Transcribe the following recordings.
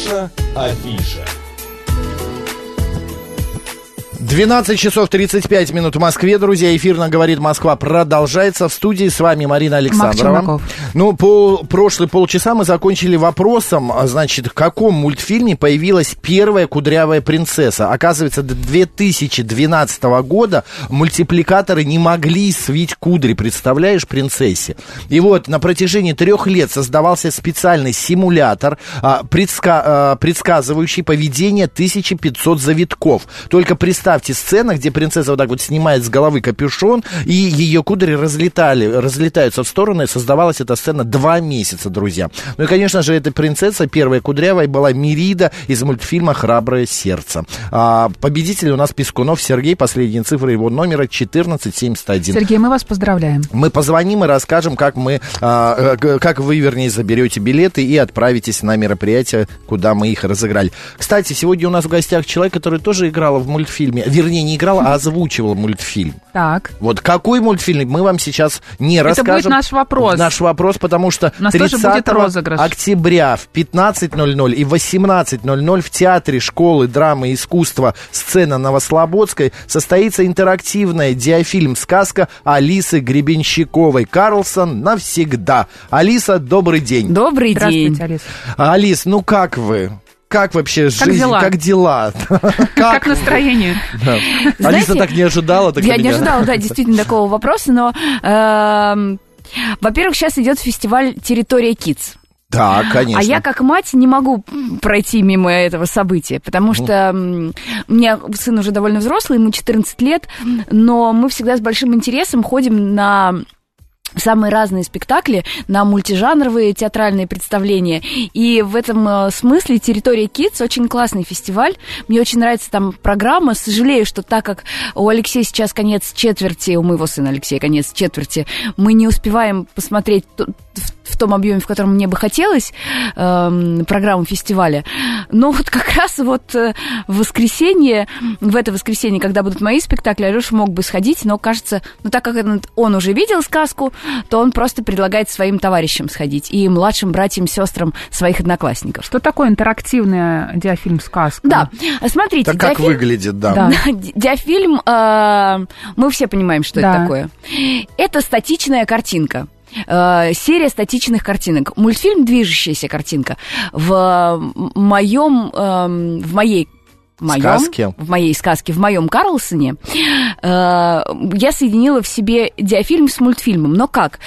Наша афиша. 12 часов 35 минут в Москве, друзья. Эфирно говорит Москва продолжается. В студии с вами Марина Александрова. Ну, по прошлые полчаса мы закончили вопросом, а, значит, в каком мультфильме появилась первая кудрявая принцесса. Оказывается, до 2012 года мультипликаторы не могли свить кудри, представляешь, принцессе. И вот на протяжении трех лет создавался специальный симулятор, а, предска- а, предсказывающий поведение 1500 завитков. Только представь, представьте сцена, где принцесса вот так вот снимает с головы капюшон, и ее кудри разлетали, разлетаются в стороны. Создавалась эта сцена два месяца, друзья. Ну и, конечно же, эта принцесса, первая кудрявая, была Мирида из мультфильма «Храброе сердце». А, победитель у нас Пескунов Сергей, последние цифры его номера 1471. Сергей, мы вас поздравляем. Мы позвоним и расскажем, как мы, а, э, как вы, вернее, заберете билеты и отправитесь на мероприятие, куда мы их разыграли. Кстати, сегодня у нас в гостях человек, который тоже играл в мультфильме вернее, не играла, а озвучивала мультфильм. Так. Вот какой мультфильм, мы вам сейчас не Это расскажем. Это будет наш вопрос. Наш вопрос, потому что 30 октября в 15.00 и 18.00 в Театре школы драмы и искусства «Сцена Новослободской» состоится интерактивная диафильм-сказка Алисы Гребенщиковой. Карлсон навсегда. Алиса, добрый день. Добрый день. Алис. Алис, ну как вы? как вообще как жизнь, дела? как дела? Как настроение? Алиса так не ожидала. Я не ожидала, да, действительно, такого вопроса, но, эм, во-первых, сейчас идет фестиваль «Территория Kids». Да, конечно. А я как мать не могу пройти мимо этого события, потому что у меня сын уже довольно взрослый, ему 14 лет, но мы всегда с большим интересом ходим на самые разные спектакли на мультижанровые театральные представления. И в этом э, смысле «Территория Kids» очень классный фестиваль. Мне очень нравится там программа. Сожалею, что так как у Алексея сейчас конец четверти, у моего сына Алексея конец четверти, мы не успеваем посмотреть том объеме, в котором мне бы хотелось э, программу фестиваля. Но вот как раз вот э, в воскресенье, в это воскресенье, когда будут мои спектакли, Алеша мог бы сходить, но кажется, ну так как он уже видел сказку, то он просто предлагает своим товарищам сходить и младшим братьям, сестрам своих одноклассников. Что такое интерактивный диафильм сказка? Да, смотрите. Диафильм, как выглядит, да. да. Диафильм, э, мы все понимаем, что да. это такое. Это статичная картинка. Э, серия статичных картинок. Мультфильм «Движущаяся картинка». В моем, э, в моей моем, сказке. в моей сказке, в моем Карлсоне, э, я соединила в себе диафильм с мультфильмом. Но как?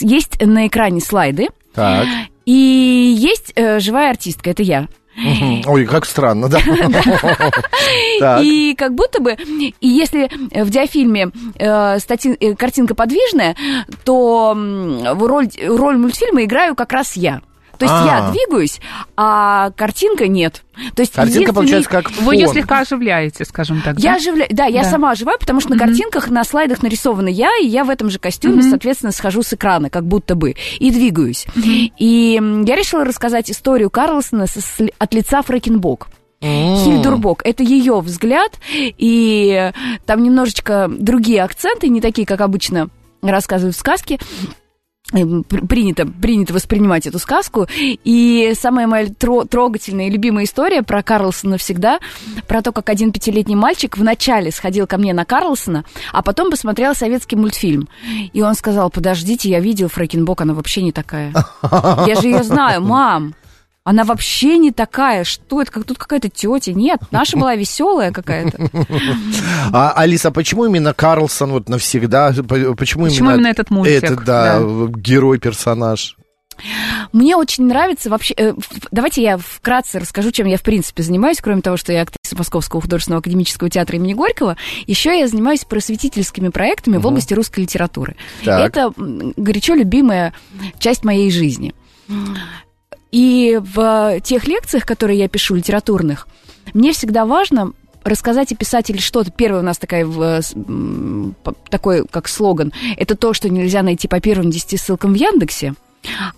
Есть на экране слайды, так. и есть э, живая артистка, это я. Ой, как странно, да. И как будто бы, и если в диафильме э, э, картинка подвижная, то роль, роль мультфильма играю как раз я. То есть А-а-а. я а. двигаюсь, а картинка нет. То есть Картинка получается как фон. Вы ее слегка оживляете, скажем так. Я да? оживляю, да, я да. сама оживаю, потому что mm-hmm. на картинках, на слайдах нарисована я, и я в этом же костюме, mm-hmm. соответственно, схожу с экрана, как будто бы, и двигаюсь. Mm-hmm. И я решила рассказать историю Карлсона от лица Фрэкенбок. Mm. Хильдурбок. Это ее взгляд, и там немножечко другие акценты, не такие, как обычно рассказывают в сказке принято, принято воспринимать эту сказку. И самая моя трогательная и любимая история про Карлсона навсегда, про то, как один пятилетний мальчик вначале сходил ко мне на Карлсона, а потом посмотрел советский мультфильм. И он сказал, подождите, я видел Фрэкенбок, она вообще не такая. Я же ее знаю, мам. Она вообще не такая. Что это? Как тут какая-то тетя? Нет, наша была веселая какая-то. А, Алиса, почему именно Карлсон вот навсегда? Почему, почему именно, именно этот мультик? Этот, да, да. герой-персонаж. Мне очень нравится вообще... Э, давайте я вкратце расскажу, чем я в принципе занимаюсь, кроме того, что я актриса Московского художественного академического театра имени Горького. Еще я занимаюсь просветительскими проектами угу. в области русской литературы. Так. Это горячо любимая часть моей жизни. И в тех лекциях, которые я пишу, литературных, мне всегда важно рассказать о писателе что-то. Первое у нас такая, такой как слоган. Это то, что нельзя найти по первым десяти ссылкам в Яндексе.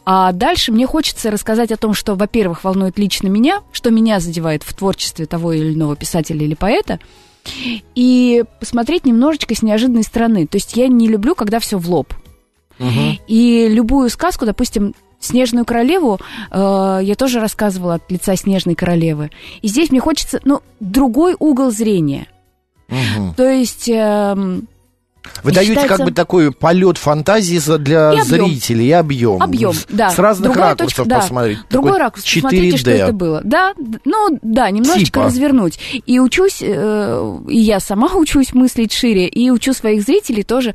А дальше мне хочется рассказать о том, что, во-первых, волнует лично меня, что меня задевает в творчестве того или иного писателя или поэта, и посмотреть немножечко с неожиданной стороны. То есть я не люблю, когда все в лоб. Угу. И любую сказку, допустим, Снежную королеву э, я тоже рассказывала от лица Снежной королевы. И здесь мне хочется, ну, другой угол зрения. Угу. То есть... Э, вы даете считается... как бы такой полет фантазии для и зрителей и объем. Объем, да. С разных Другая ракурсов точка, посмотреть. Да. Другой ракурс, 4D. посмотрите, что это было. Да, ну да, немножечко типа. развернуть. И учусь, э, и я сама учусь мыслить шире, и учу своих зрителей тоже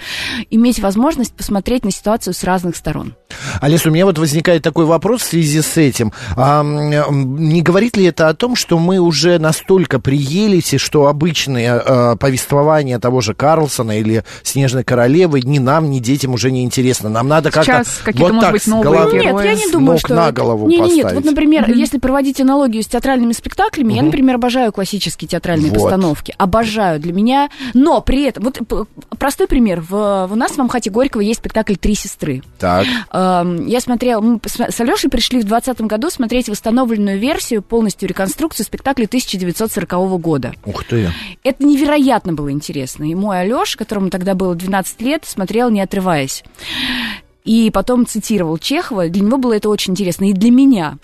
иметь возможность посмотреть на ситуацию с разных сторон. Алис, у меня вот возникает такой вопрос в связи с этим. А, не говорит ли это о том, что мы уже настолько приелись, что обычные а, повествования того же Карлсона или Снежной Королевы ни нам, ни детям уже не интересно. Нам надо как-то вот может так быть, новые головы, Нет, я не думаю, ног что... на голову нет, поставить. Нет, вот, например, mm-hmm. если проводить аналогию с театральными спектаклями, mm-hmm. я, например, обожаю классические театральные вот. постановки. Обожаю для меня. Но при этом, вот простой пример. В, у нас в Амхате Горького есть спектакль «Три сестры». Так. Я смотрела, мы с Алешей пришли в 2020 году смотреть восстановленную версию, полностью реконструкцию спектакля 1940 года. Ух ты. Это невероятно было интересно. И мой Алеша, которому тогда было 12 лет, смотрел, не отрываясь. И потом цитировал Чехова. Для него было это очень интересно. И для меня.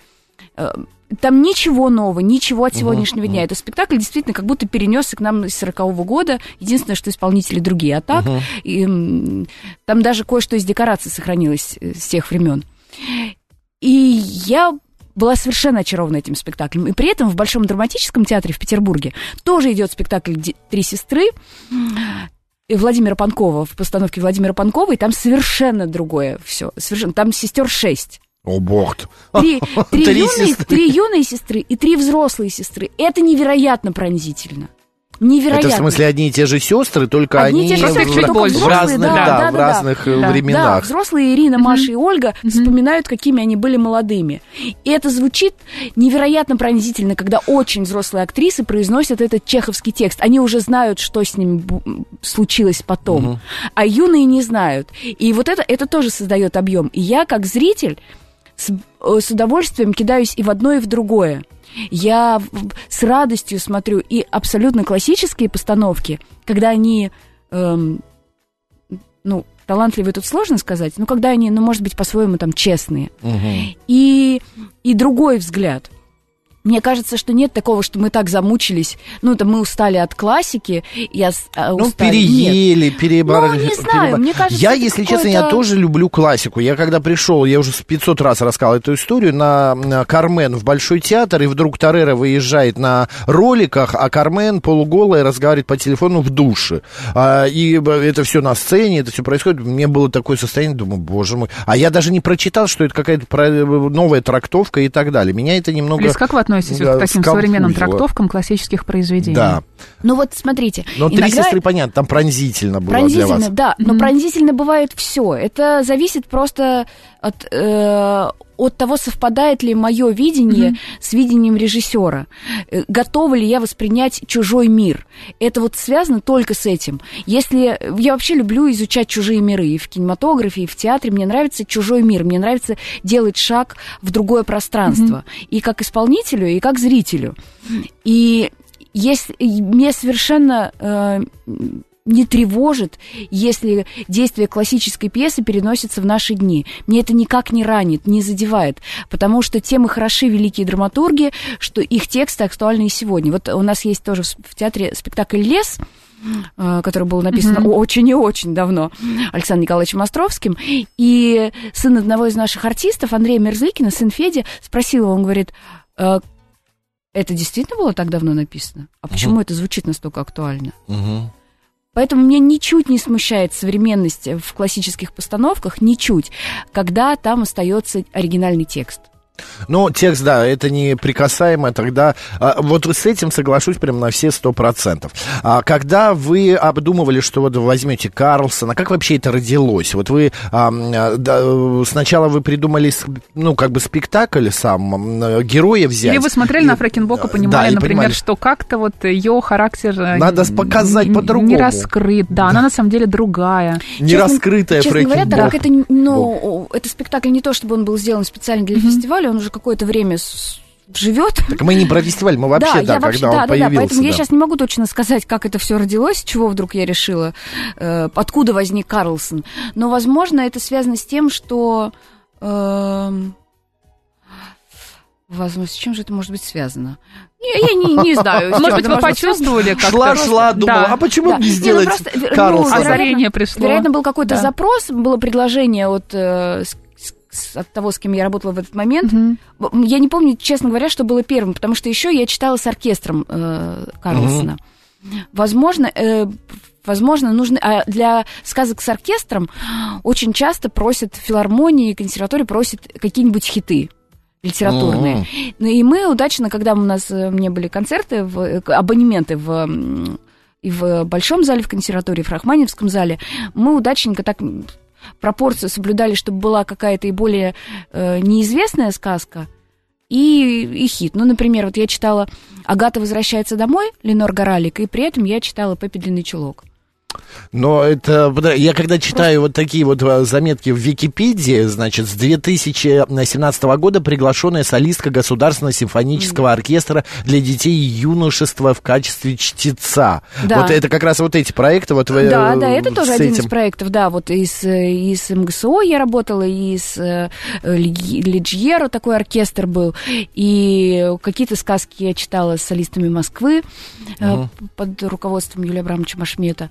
Э, там ничего нового, ничего от сегодняшнего uh-huh, дня. Uh-huh. Это спектакль действительно как будто перенесся к нам с 40-го года. Единственное, что исполнители другие. А так, uh-huh. и, там даже кое-что из декораций сохранилось э, с тех времен. И я была совершенно очарована этим спектаклем. И при этом в Большом драматическом театре в Петербурге тоже идет спектакль «Три сестры». Владимира Панкова, в постановке Владимира Панкова, и там совершенно другое все. Совершенно, там сестер шесть. О, бог Три, три, три, юные, три юные сестры и три взрослые сестры. Это невероятно пронзительно. Невероятно. Это в смысле одни и те же сестры, только одни они те же сестры, в, в, в разных, да, да, да, в разных да, э, временах. Да, взрослые Ирина, Маша и Ольга вспоминают, какими они были молодыми. И это звучит невероятно пронзительно, когда очень взрослые актрисы произносят этот чеховский текст. Они уже знают, что с ними случилось потом, а юные не знают. И вот это, это тоже создает объем. И я, как зритель, с, э, с удовольствием кидаюсь и в одно, и в другое. Я с радостью смотрю и абсолютно классические постановки, когда они, эм, ну, талантливые тут сложно сказать, но когда они, ну, может быть, по-своему там честные. Угу. И, и другой взгляд. Мне кажется, что нет такого, что мы так замучились. Ну, это мы устали от классики. Я а, ну, переели, переборали. Ну, не знаю, перебор... мне кажется, Я, если честно, я тоже люблю классику. Я когда пришел, я уже 500 раз рассказал эту историю, на, на Кармен в Большой театр, и вдруг Тарера выезжает на роликах, а Кармен полуголая разговаривает по телефону в душе. А, и это все на сцене, это все происходит. Мне было такое состояние, думаю, боже мой. А я даже не прочитал, что это какая-то новая трактовка и так далее. Меня это немного... Лиз, как вы относитесь да, к таким современным трактовкам классических произведений. Да. Ну вот смотрите. Но иногда... «Три сестры», понятно, там пронзительно было Пронзительно, для вас. да. Но mm-hmm. пронзительно бывает все. Это зависит просто от, э, от того, совпадает ли мое видение mm-hmm. с видением режиссера. Э, готова ли я воспринять чужой мир? Это вот связано только с этим. Если я вообще люблю изучать чужие миры и в кинематографе, и в театре, мне нравится чужой мир, мне нравится делать шаг в другое пространство. Mm-hmm. И как исполнителю, и как зрителю. И есть, мне совершенно э, не тревожит, если действие классической пьесы переносится в наши дни. Мне это никак не ранит, не задевает, потому что темы хороши великие драматурги, что их тексты актуальны и сегодня. Вот у нас есть тоже в театре спектакль «Лес», э, который был написан mm-hmm. очень и очень давно Александром Николаевичем Островским. И сын одного из наших артистов, Андрея Мерзликина, сын Федя, спросил его, он говорит, «Э, это действительно было так давно написано? А почему uh-huh. это звучит настолько актуально? Uh-huh. Поэтому меня ничуть не смущает современность в классических постановках, ничуть, когда там остается оригинальный текст. Ну, текст, да, это не прикасаемо, тогда а, вот с этим соглашусь прям на все сто процентов. А, когда вы обдумывали, что вот возьмете Карлсона, как вообще это родилось? Вот вы а, да, сначала вы придумали, ну, как бы спектакль сам, героя взять. Или вы смотрели и, на Фрэкенбока, понимали, да, например, понимали, что как-то вот ее характер... Э, Надо показать по-другому. Не раскрыт, да, да, она на самом деле другая. Не честно, раскрытая Честно говоря, так, это, ну, это спектакль не то, чтобы он был сделан специально для mm-hmm. фестиваля, фестивале, он уже какое-то время живет. Так мы не про фестиваль, мы вообще, да, да когда вообще, он да, появился. Да, поэтому да. я сейчас не могу точно сказать, как это все родилось, чего вдруг я решила, э, откуда возник Карлсон. Но, возможно, это связано с тем, что... Э, Возможно, с чем же это может быть связано? Я, я не, не знаю. Может быть, вы почувствовали как-то? Шла-шла, думала, а почему да. не ну, сделать ну, Карлсон? Озарение пришло. Вероятно, был какой-то запрос, было предложение от э, от того, с кем я работала в этот момент. Mm-hmm. Я не помню, честно говоря, что было первым, потому что еще я читала с оркестром э, Карлсона. Mm-hmm. Возможно, э, возможно, нужно... А для сказок с оркестром очень часто просят филармонии, консерватории просят какие-нибудь хиты литературные. Mm-hmm. Ну и мы удачно, когда у нас э, мне были концерты, в, э, абонементы в и в Большом зале в консерватории, в Рахманинском зале, мы удачненько так пропорцию соблюдали, чтобы была какая-то и более э, неизвестная сказка, и, и хит. Ну, например, вот я читала «Агата возвращается домой» Ленор Горалик, и при этом я читала «Пеппи длинный чулок». Но это, я когда читаю вот такие вот э, заметки в Википедии, значит, с 2017 года приглашенная солистка Государственного симфонического оркестра для детей и юношества в качестве чтеца. Да. Вот это как раз вот эти проекты. Вот вы, да, да, это тоже этим... один из проектов, да, вот из, из МГСО я работала, из э, Лиджьеро такой оркестр был, и какие-то сказки я читала с солистами Москвы угу. под руководством Юлия Абрамовича Машмета.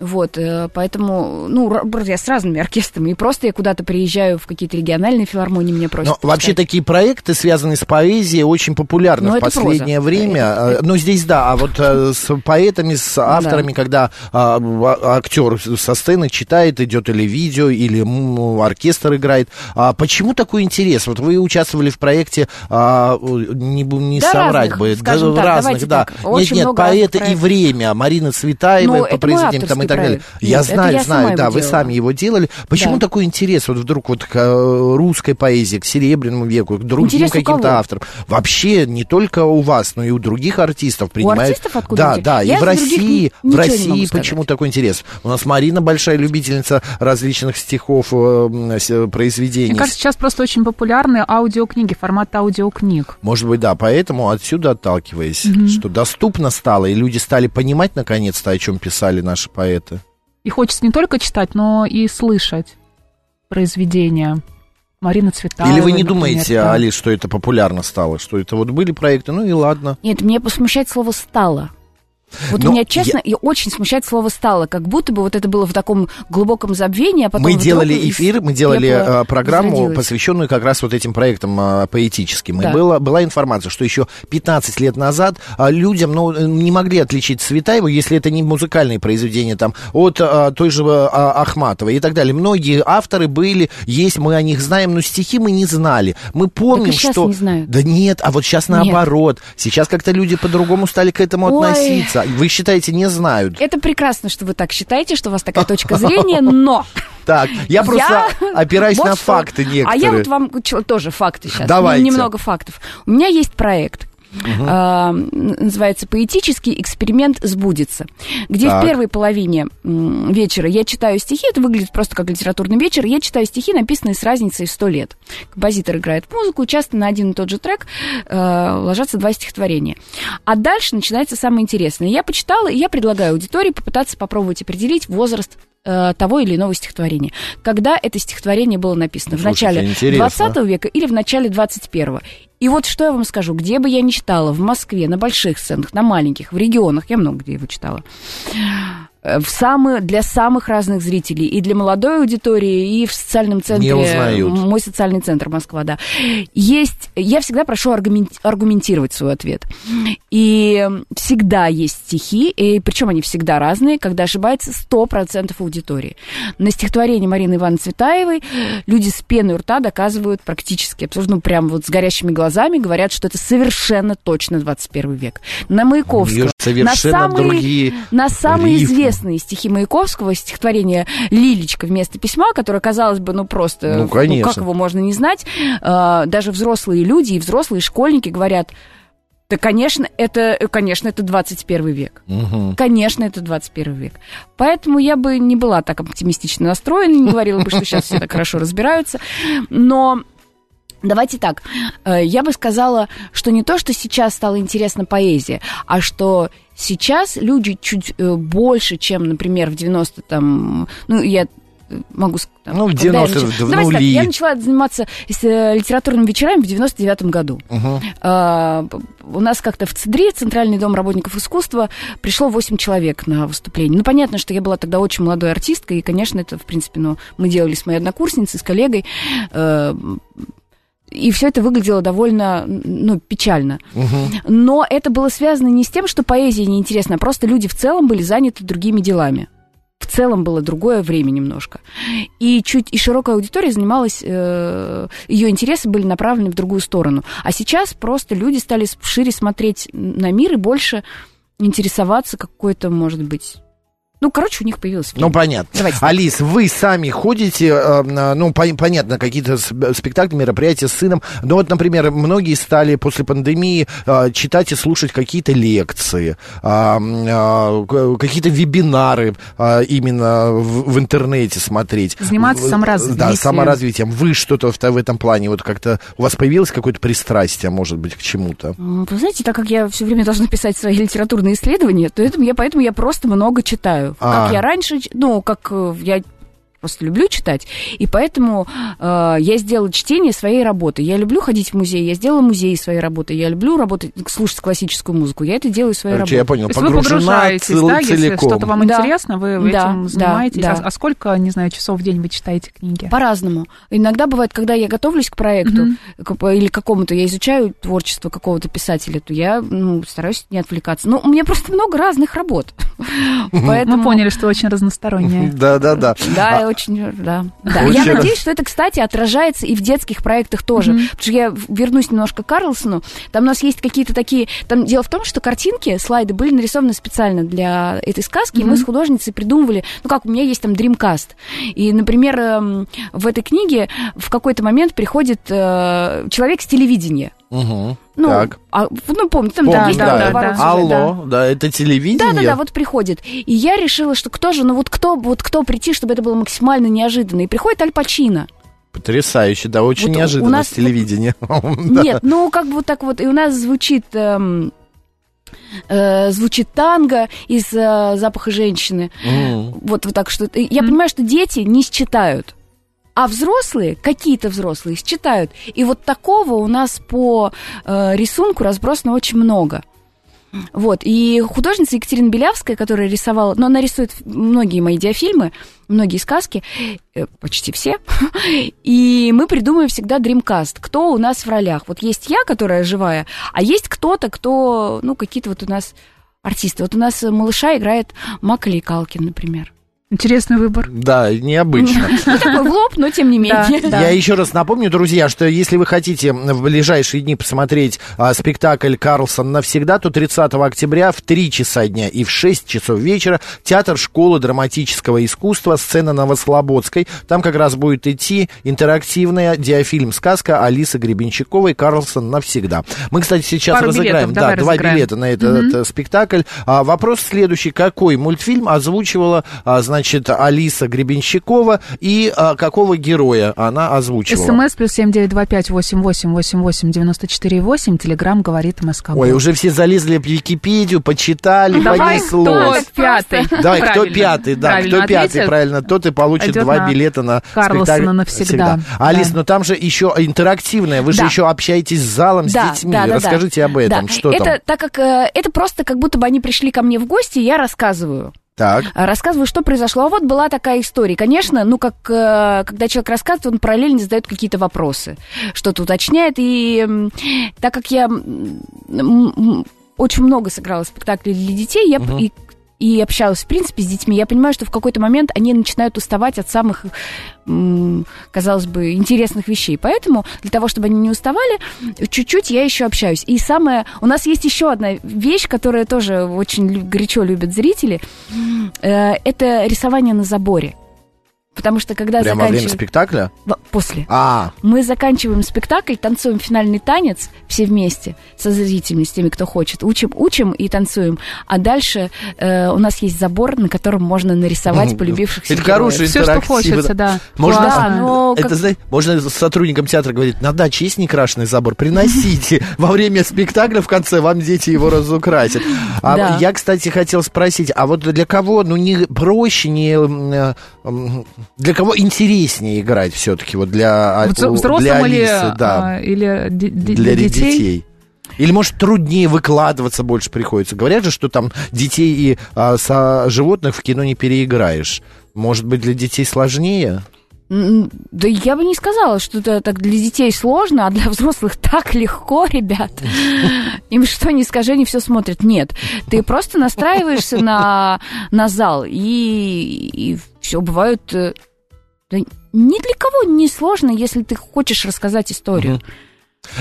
Вот, э, поэтому, ну, я с разными оркестрами, и просто я куда-то приезжаю в какие-то региональные филармонии, меня просят. Но вообще такие проекты, связанные с поэзией, очень популярны Но в последнее проза. время. Это... Ну, здесь да, а вот э, с поэтами, с авторами, да. когда а, а, актер со сцены читает, идет или видео, или оркестр играет. А почему такой интерес? Вот вы участвовали в проекте, а, не, не да соврать разных, бы, да, разных, да. Так, нет, нет, поэты и время, Марина Цветаева ну, по произведениям там и так далее. Я Нет, знаю, я знаю, да, вы сами его делали. Почему да. такой интерес вот вдруг вот к э, русской поэзии, к Серебряному веку, к другим каким-то авторам? Вообще не только у вас, но и у других артистов принимают. У артистов откуда Да, да, я и в России, в России почему такой интерес? У нас Марина большая любительница различных стихов, э, произведений. Мне кажется, сейчас просто очень популярны аудиокниги, формат аудиокниг. Может быть, да, поэтому отсюда отталкиваясь, угу. что доступно стало, и люди стали понимать наконец-то, о чем писали наши поэты это. И хочется не только читать, но и слышать произведения. Марина Цветаева. Или вы не например, думаете, да. Али, что это популярно стало? Что это вот были проекты, ну и ладно. Нет, мне посмущает слово «стало». Вот Но меня, честно, я... и очень смущает слово «стало», как будто бы вот это было в таком глубоком забвении, а потом Мы делали эфир, мы делали э, программу, возродилось. посвященную как раз вот этим проектам а, поэтическим. Да. И была, была информация, что еще 15 лет назад а, людям ну, не могли отличить Цветаеву, если это не музыкальные произведения, там, от а, той же а, Ахматовой и так далее. Многие авторы были, есть, мы о них знаем, но стихи мы не знали. Мы помним, что... не знают. Да нет, а вот сейчас наоборот. Нет. Сейчас как-то люди по-другому стали к этому Ой. относиться вы считаете, не знают? Это прекрасно, что вы так считаете, что у вас такая точка зрения, но... Так, я просто опираюсь на факты некоторые. А я вот вам тоже факты сейчас. Давайте. Немного фактов. У меня есть проект, Угу. Uh, называется «Поэтический эксперимент сбудется», где так. в первой половине вечера я читаю стихи, это выглядит просто как литературный вечер, я читаю стихи, написанные с разницей в сто лет. Композитор играет музыку, часто на один и тот же трек uh, ложатся два стихотворения. А дальше начинается самое интересное. Я почитала, и я предлагаю аудитории попытаться попробовать определить возраст э, того или иного стихотворения. Когда это стихотворение было написано? Слушайте, в начале 20 века или в начале 21 и вот что я вам скажу, где бы я ни читала, в Москве, на больших сценах, на маленьких, в регионах, я много где его читала, в самые, для самых разных зрителей, и для молодой аудитории, и в социальном центре. Не Мой социальный центр Москва, да. Есть, я всегда прошу аргументировать свой ответ. И всегда есть стихи, и причем они всегда разные, когда ошибается 100% аудитории. На стихотворении Марины Ивановны Цветаевой люди с пеной у рта доказывают практически, абсолютно ну, прям вот с горящими глазами, говорят, что это совершенно точно 21 век. На Маяковского. на самые, другие на самые известные известные стихи Маяковского, стихотворение «Лилечка» вместо письма, которое, казалось бы, ну просто, ну, конечно. ну как его можно не знать, а, даже взрослые люди и взрослые школьники говорят, да, конечно, это, конечно, это 21 век. Угу. Конечно, это 21 век. Поэтому я бы не была так оптимистично настроена, не говорила бы, что сейчас все так хорошо разбираются. Но Давайте так, э, я бы сказала, что не то, что сейчас стала интересна поэзия, а что сейчас люди чуть э, больше, чем, например, в 90 там, ну, я могу там, Ну, в 90 в Давайте так, я начала заниматься э, литературными вечерами в 99-м году. Угу. А, у нас как-то в ЦИДРИ, Центральный дом работников искусства, пришло 8 человек на выступление. Ну, понятно, что я была тогда очень молодой артисткой, и, конечно, это, в принципе, ну, мы делали с моей однокурсницей, с коллегой, э, и все это выглядело довольно ну, печально. Угу. Но это было связано не с тем, что поэзия неинтересна, а просто люди в целом были заняты другими делами. В целом было другое время немножко. И чуть и широкая аудитория занималась, э, ее интересы были направлены в другую сторону. А сейчас просто люди стали шире смотреть на мир и больше интересоваться какой-то, может быть, ну, короче, у них появилось время. Ну, понятно. Давайте. Алис, вы сами ходите, э, ну, по, понятно, какие-то спектакли, мероприятия с сыном. Но вот, например, многие стали после пандемии э, читать и слушать какие-то лекции, э, э, какие-то вебинары э, именно в, интернете смотреть. Заниматься саморазвитием. Да, саморазвитием. Вы что-то в, этом плане, вот как-то у вас появилось какое-то пристрастие, может быть, к чему-то? Вы знаете, так как я все время должна писать свои литературные исследования, то это, я, поэтому я просто много читаю. А. Как я раньше, ну, как э, я просто люблю читать, и поэтому э, я сделала чтение своей работы. Я люблю ходить в музей, я сделала музей своей работы, я люблю работать, слушать классическую музыку, я это делаю своей Короче, работой. я понял, То погружена вы погружаетесь, цел, да, целиком. если что-то вам да. интересно, вы да, этим занимаетесь. Да, да. А, а сколько, не знаю, часов в день вы читаете книги? По-разному. Иногда бывает, когда я готовлюсь к проекту mm-hmm. или к какому-то, я изучаю творчество какого-то писателя, то я ну, стараюсь не отвлекаться. Ну, у меня просто много разных работ. Мы поняли, что очень разносторонняя. Да-да-да. Да, очень, да. Да. Я надеюсь, что это, кстати, отражается и в детских проектах тоже. Mm-hmm. Потому что я вернусь немножко к Карлсону. Там у нас есть какие-то такие... Там дело в том, что картинки, слайды были нарисованы специально для этой сказки, mm-hmm. и мы с художницей придумывали... Ну как, у меня есть там Dreamcast. И, например, эм, в этой книге в какой-то момент приходит э, человек с телевидения. Угу. Ну, так. А, ну, помните, там Помню, да, да, да, да. Алло, да. да, это телевидение. Да, да, да, вот приходит. И я решила, что кто же, ну вот кто, вот кто прийти, чтобы это было максимально неожиданно. И приходит Аль Пачино. Потрясающе, да, очень вот неожиданно у нас... телевидение. Нет, ну как бы вот так вот, и у нас звучит... Эм, э, звучит танго из э, запаха женщины. Mm. Вот, вот так что. Я mm. понимаю, что дети не считают. А взрослые, какие-то взрослые, считают. И вот такого у нас по э, рисунку разбросано очень много. Вот, и художница Екатерина Белявская, которая рисовала, ну, она рисует многие мои диафильмы, многие сказки, э, почти все, и мы придумываем всегда Dreamcast, кто у нас в ролях. Вот есть я, которая живая, а есть кто-то, кто, ну, какие-то вот у нас артисты. Вот у нас малыша играет Макалей Калкин, например. Интересный выбор. Да, необычно. Ну, такой в лоб, но тем не менее. Я еще раз напомню, друзья, что если вы хотите в ближайшие дни посмотреть а, спектакль «Карлсон навсегда», то 30 октября в 3 часа дня и в 6 часов вечера Театр школы драматического искусства, сцена Новослободской. Там как раз будет идти интерактивная диафильм-сказка Алисы Гребенщиковой «Карлсон навсегда». Мы, кстати, сейчас Пару разыграем да, два билета на этот угу. спектакль. А, вопрос следующий. Какой мультфильм озвучивала, а, значит, значит, Алиса Гребенщикова и а, какого героя она озвучивала. СМС плюс семь девять два пять восемь восемь восемь восемь девяносто четыре восемь. Телеграмм говорит МСК. Ой, уже все залезли в Википедию, почитали, Давай понеслось. кто пятый. Давай, кто пятый, да, кто пятый, правильно, тот и получит два билета на спектакль. навсегда. Алис, но там же еще интерактивное, вы же еще общаетесь с залом, с детьми. Расскажите об этом, что там. Это так как э, это просто как будто бы они пришли ко мне в гости, я рассказываю. Так. А, рассказываю, что произошло. А вот была такая история. Конечно, ну, как э, когда человек рассказывает, он параллельно задает какие-то вопросы, что-то уточняет. И так как я очень много сыграла спектаклей для детей, я угу. и и общалась, в принципе, с детьми, я понимаю, что в какой-то момент они начинают уставать от самых, казалось бы, интересных вещей. Поэтому для того, чтобы они не уставали, чуть-чуть я еще общаюсь. И самое... У нас есть еще одна вещь, которая тоже очень горячо любят зрители. Э, это рисование на заборе. Потому что когда Прямо заканчиваем... во время спектакля? После. А. Мы заканчиваем спектакль, танцуем финальный танец все вместе со зрителями, с теми, кто хочет. Учим, учим и танцуем. А дальше э, у нас есть забор, на котором можно нарисовать полюбившихся Это хороший Все, что хочется, да. Можно, да, но это, как... знаете, можно сотрудникам театра говорить, на даче есть некрашенный забор, приносите. Во время спектакля в конце вам дети его разукрасят. А я, кстати, хотел спросить, а вот для кого, ну, не проще, не Для кого интереснее играть все-таки вот для, Взрослым для Алисы, или, да. или для, для детей? детей? Или, может, труднее выкладываться больше приходится? Говорят же, что там детей и а, со животных в кино не переиграешь. Может быть, для детей сложнее? Да я бы не сказала, что это так для детей сложно, а для взрослых так легко, ребят. Им что не скажи, они все смотрят. Нет, ты просто настраиваешься на, на зал, и, и все бывают... Э, да ни для кого не сложно, если ты хочешь рассказать историю. Uh-huh.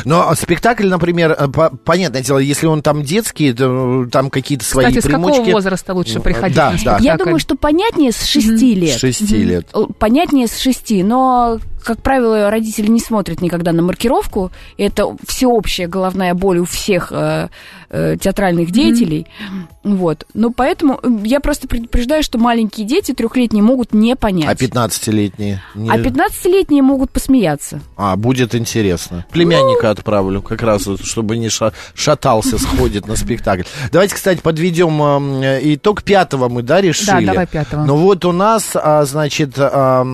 Но спектакль, например, э, по, понятное дело, если он там детский, то э, там какие-то свои Кстати, примочки. с какого возраста лучше приходить? Да, да. Я думаю, что понятнее с 6 mm-hmm. лет. С 6 mm-hmm. лет. Понятнее с 6, но как правило, родители не смотрят никогда на маркировку. Это всеобщая головная боль у всех э, э, театральных деятелей. Mm-hmm. Вот. Но поэтому я просто предупреждаю, что маленькие дети трехлетние могут не понять. А 15-летние? Не... А 15-летние могут посмеяться. А, будет интересно. Племянника ну... отправлю, как раз, чтобы не шатался, сходит на спектакль. Давайте, кстати, подведем э, итог пятого мы, да, решили? Да, давай пятого. Ну вот у нас, а, значит, а,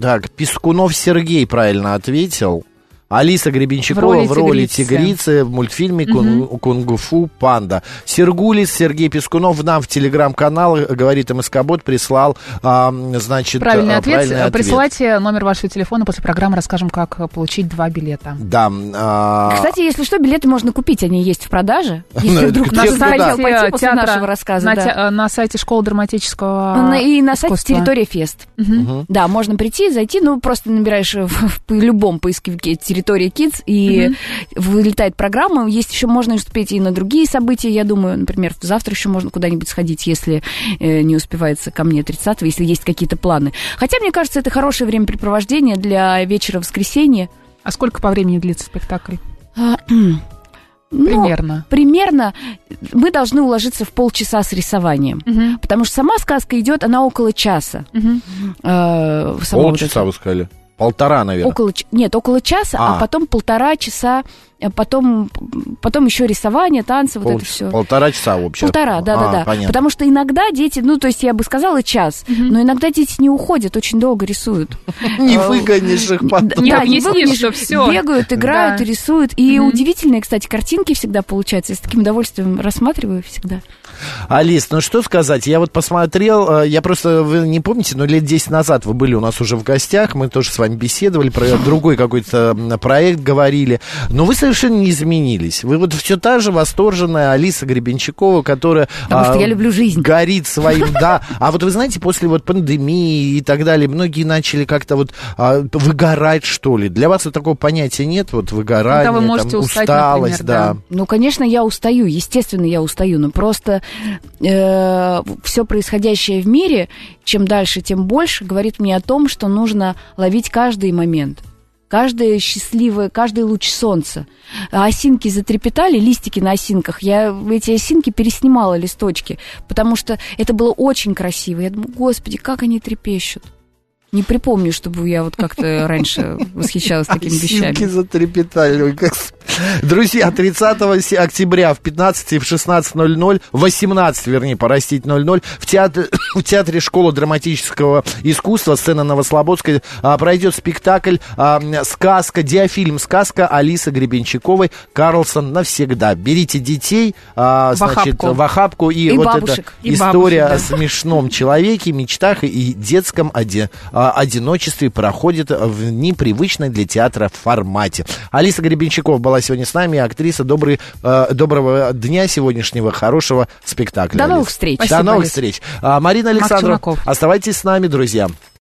так, Пескунов Сергей правильно ответил. Алиса Гребенщикова в роли, в роли тигрицы. тигрицы в мультфильме угу. «Кунг-фу Панда». Сергулис Сергей Пескунов нам в телеграм-канал, говорит МСК-бот, прислал, а, значит... Правильный, ответ. правильный ответ. Присылайте номер вашего телефона, после программы расскажем, как получить два билета. Да. А... Кстати, если что, билеты можно купить, они есть в продаже. Если вдруг на сайте нашего рассказа. На, сайте школы драматического И на сайте Территория Фест. Да, можно прийти, зайти, ну, просто набираешь в, в любом поисковике территория территория Kids, и mm вылетает программа. Есть еще можно успеть и на другие события, я думаю, например, завтра еще можно куда-нибудь сходить, если э, не успевается ко мне 30 если есть какие-то планы. Хотя, мне кажется, это хорошее времяпрепровождение для вечера воскресенья. А сколько по времени длится спектакль? А, примерно. Ну, примерно мы должны уложиться в полчаса с рисованием. Угу. Потому что сама сказка идет, она около часа. Угу. Э, полчаса, вот вы сказали? Полтора, наверное. Около, нет, около часа, а, а потом полтора часа Э, потом, потом еще рисование, танцы, Пол, вот это все. Полтора часа вообще. Полтора, да, а, да, да. Потому что иногда дети, ну, то есть я бы сказала час, угу. но иногда дети не уходят, очень долго рисуют. Не э, выгонишь их потом. Не объяснишь, что все. Бегают, играют рисуют. И удивительные, кстати, картинки всегда получаются. Я с таким удовольствием рассматриваю всегда. Алис, ну что сказать, я вот посмотрел, э, я просто, вы не помните, но лет 10 назад вы были у нас уже в гостях, мы тоже с вами беседовали, про другой какой-то проект говорили, но вы совершенно не изменились. Вы вот все та же восторженная Алиса Гребенщикова, которая... Потому а, что я люблю жизнь. Горит своим, да. А вот вы знаете, после вот пандемии и так далее, многие начали как-то вот а, выгорать, что ли. Для вас вот такого понятия нет, вот выгорание, вы можете там, устать, усталость, например, да. да. Ну, конечно, я устаю, естественно, я устаю, но просто э, все происходящее в мире, чем дальше, тем больше, говорит мне о том, что нужно ловить каждый момент каждое счастливое, каждый луч солнца. Осинки затрепетали, листики на осинках. Я эти осинки переснимала листочки, потому что это было очень красиво. Я думаю, господи, как они трепещут. Не припомню, чтобы я вот как-то раньше восхищалась такими вещами. Осинки затрепетали. Друзья, 30 октября в 15 и в 16.00, 18, вернее, порастить 00, в театре, в театре школы драматического искусства, сцена Новослободская, а, пройдет спектакль а, «Сказка», диафильм «Сказка» Алисы Гребенщиковой «Карлсон навсегда». Берите детей, а, значит, в охапку, в охапку и, и вот бабушек, эта и история бабушек, да. о смешном человеке, мечтах и детском оде, одиночестве проходит в непривычной для театра формате. Алиса Гребенщикова была сегодня с нами, актриса. Добрый, э, доброго дня сегодняшнего, хорошего спектакля. До новых встреч. До новых встреч. А, Марина Александрова, оставайтесь с нами, друзья.